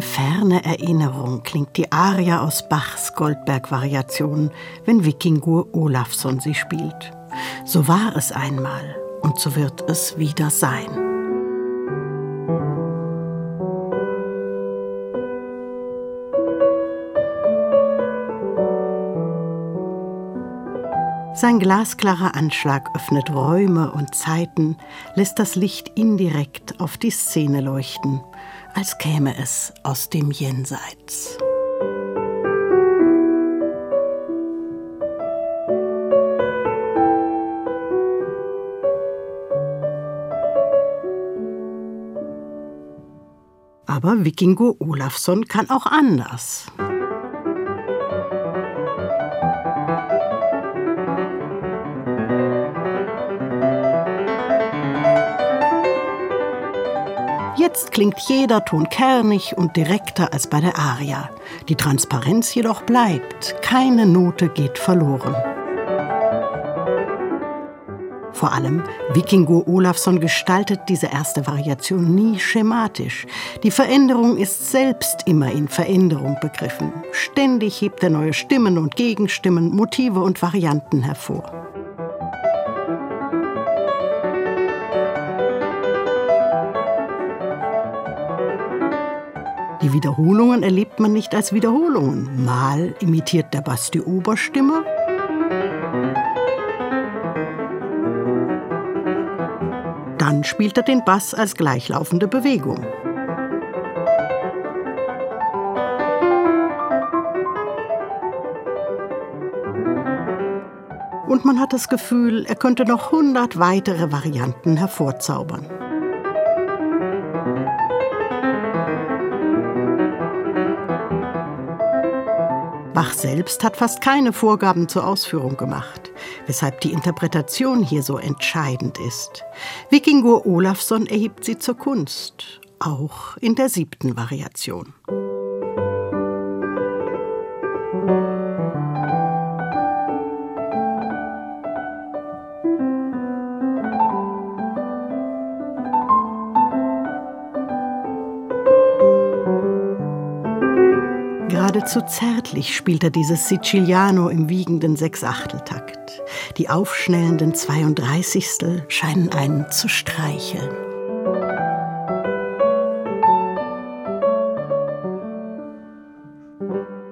ferne Erinnerung klingt die Aria aus Bachs Goldberg-Variationen, wenn Vikingur Olafsson sie spielt. So war es einmal und so wird es wieder sein. Sein glasklarer Anschlag öffnet Räume und Zeiten, lässt das Licht indirekt auf die Szene leuchten, als käme es aus dem Jenseits. Aber Vikingo Olafsson kann auch anders. Jetzt klingt jeder Ton kernig und direkter als bei der Aria. Die Transparenz jedoch bleibt, keine Note geht verloren. Vor allem Vikingo Olafsson gestaltet diese erste Variation nie schematisch. Die Veränderung ist selbst immer in Veränderung begriffen. Ständig hebt er neue Stimmen und Gegenstimmen, Motive und Varianten hervor. Die Wiederholungen erlebt man nicht als Wiederholungen. Mal imitiert der Bass die Oberstimme. Dann spielt er den Bass als gleichlaufende Bewegung. Und man hat das Gefühl, er könnte noch hundert weitere Varianten hervorzaubern. Bach selbst hat fast keine Vorgaben zur Ausführung gemacht, weshalb die Interpretation hier so entscheidend ist. Vikingur Olafsson erhebt sie zur Kunst, auch in der siebten Variation. Geradezu zärtlich spielt er dieses Siciliano im wiegenden Sechsachteltakt. Die aufschnellenden 32. scheinen einen zu streicheln.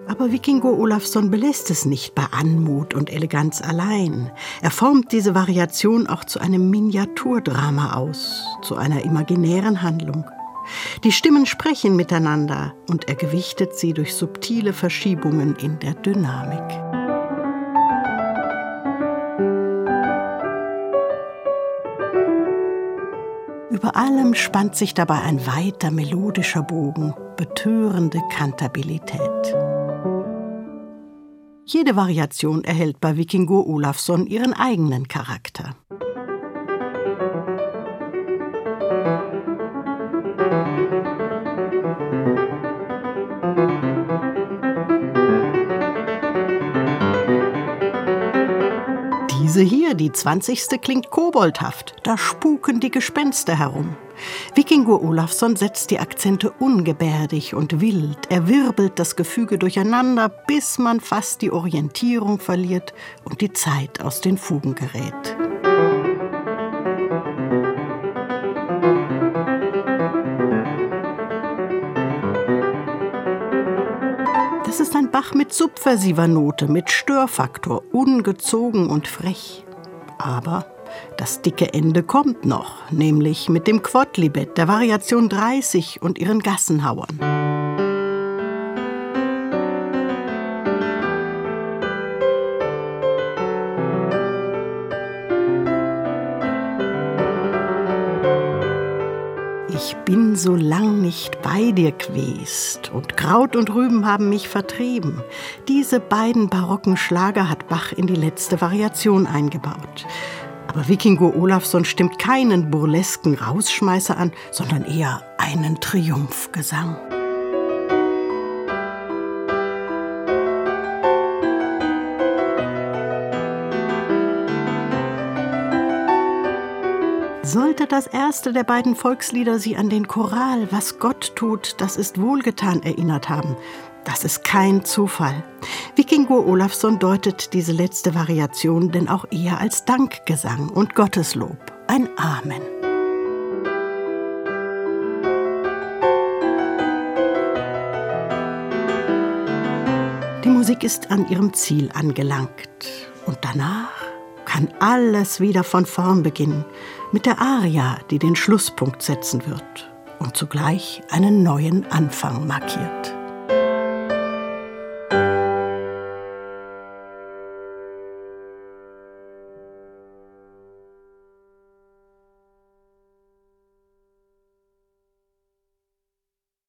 Aber Vikingo Olafsson belässt es nicht bei Anmut und Eleganz allein. Er formt diese Variation auch zu einem Miniaturdrama aus, zu einer imaginären Handlung. Die Stimmen sprechen miteinander und er gewichtet sie durch subtile Verschiebungen in der Dynamik. Über allem spannt sich dabei ein weiter melodischer Bogen, betörende Kantabilität. Jede Variation erhält bei Vikingo Olafsson ihren eigenen Charakter. Diese hier, die 20. klingt koboldhaft. Da spuken die Gespenster herum. Vikingur Olafsson setzt die Akzente ungebärdig und wild. Er wirbelt das Gefüge durcheinander, bis man fast die Orientierung verliert und die Zeit aus den Fugen gerät. Ist ein Bach mit subversiver Note, mit Störfaktor, ungezogen und frech. Aber das dicke Ende kommt noch, nämlich mit dem Quodlibet der Variation 30 und ihren Gassenhauern. Ich bin so lang nicht bei dir gewest und Kraut und Rüben haben mich vertrieben. Diese beiden barocken Schlager hat Bach in die letzte Variation eingebaut. Aber Vikingo Olafsson stimmt keinen burlesken Rausschmeißer an, sondern eher einen Triumphgesang. Sollte das erste der beiden Volkslieder Sie an den Choral Was Gott tut, das ist wohlgetan erinnert haben, das ist kein Zufall. Vikingur Olafsson deutet diese letzte Variation denn auch eher als Dankgesang und Gotteslob, ein Amen. Die Musik ist an ihrem Ziel angelangt und danach kann alles wieder von vorn beginnen, mit der Aria, die den Schlusspunkt setzen wird und zugleich einen neuen Anfang markiert.